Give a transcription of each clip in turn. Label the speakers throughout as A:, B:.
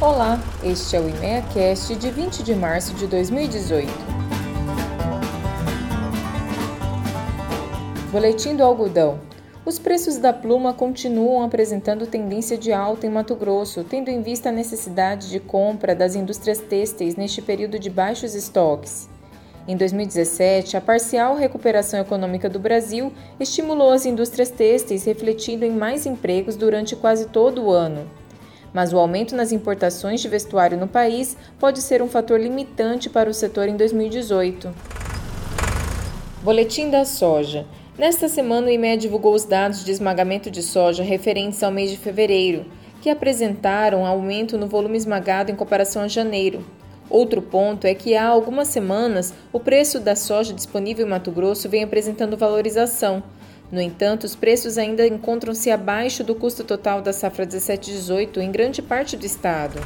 A: Olá, este é o IMEACast de 20 de março de 2018. Boletim do algodão. Os preços da pluma continuam apresentando tendência de alta em Mato Grosso, tendo em vista a necessidade de compra das indústrias têxteis neste período de baixos estoques. Em 2017, a parcial recuperação econômica do Brasil estimulou as indústrias têxteis, refletindo em mais empregos durante quase todo o ano. Mas o aumento nas importações de vestuário no país pode ser um fator limitante para o setor em 2018. Boletim da Soja. Nesta semana, o IME divulgou os dados de esmagamento de soja referentes ao mês de fevereiro, que apresentaram aumento no volume esmagado em comparação a janeiro. Outro ponto é que há algumas semanas o preço da soja disponível em Mato Grosso vem apresentando valorização. No entanto, os preços ainda encontram-se abaixo do custo total da safra 17-18 em grande parte do estado.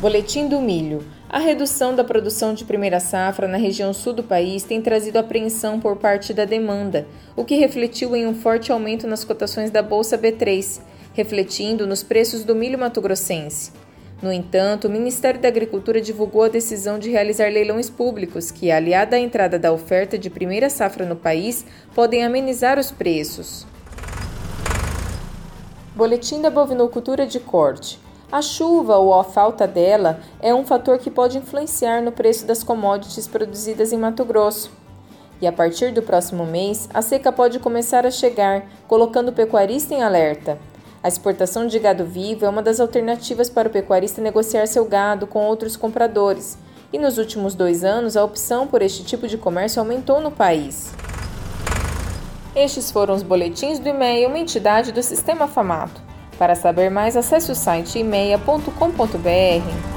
A: Boletim do milho. A redução da produção de primeira safra na região sul do país tem trazido apreensão por parte da demanda, o que refletiu em um forte aumento nas cotações da Bolsa B3, refletindo nos preços do milho mato-grossense. No entanto, o Ministério da Agricultura divulgou a decisão de realizar leilões públicos, que, aliada à entrada da oferta de primeira safra no país, podem amenizar os preços. Boletim da bovinocultura de corte. A chuva ou a falta dela é um fator que pode influenciar no preço das commodities produzidas em Mato Grosso. E a partir do próximo mês, a seca pode começar a chegar, colocando o pecuarista em alerta. A exportação de gado vivo é uma das alternativas para o pecuarista negociar seu gado com outros compradores, e nos últimos dois anos a opção por este tipo de comércio aumentou no país. Estes foram os boletins do e-mail, uma entidade do Sistema Famato. Para saber mais, acesse o site e-mail.com.br.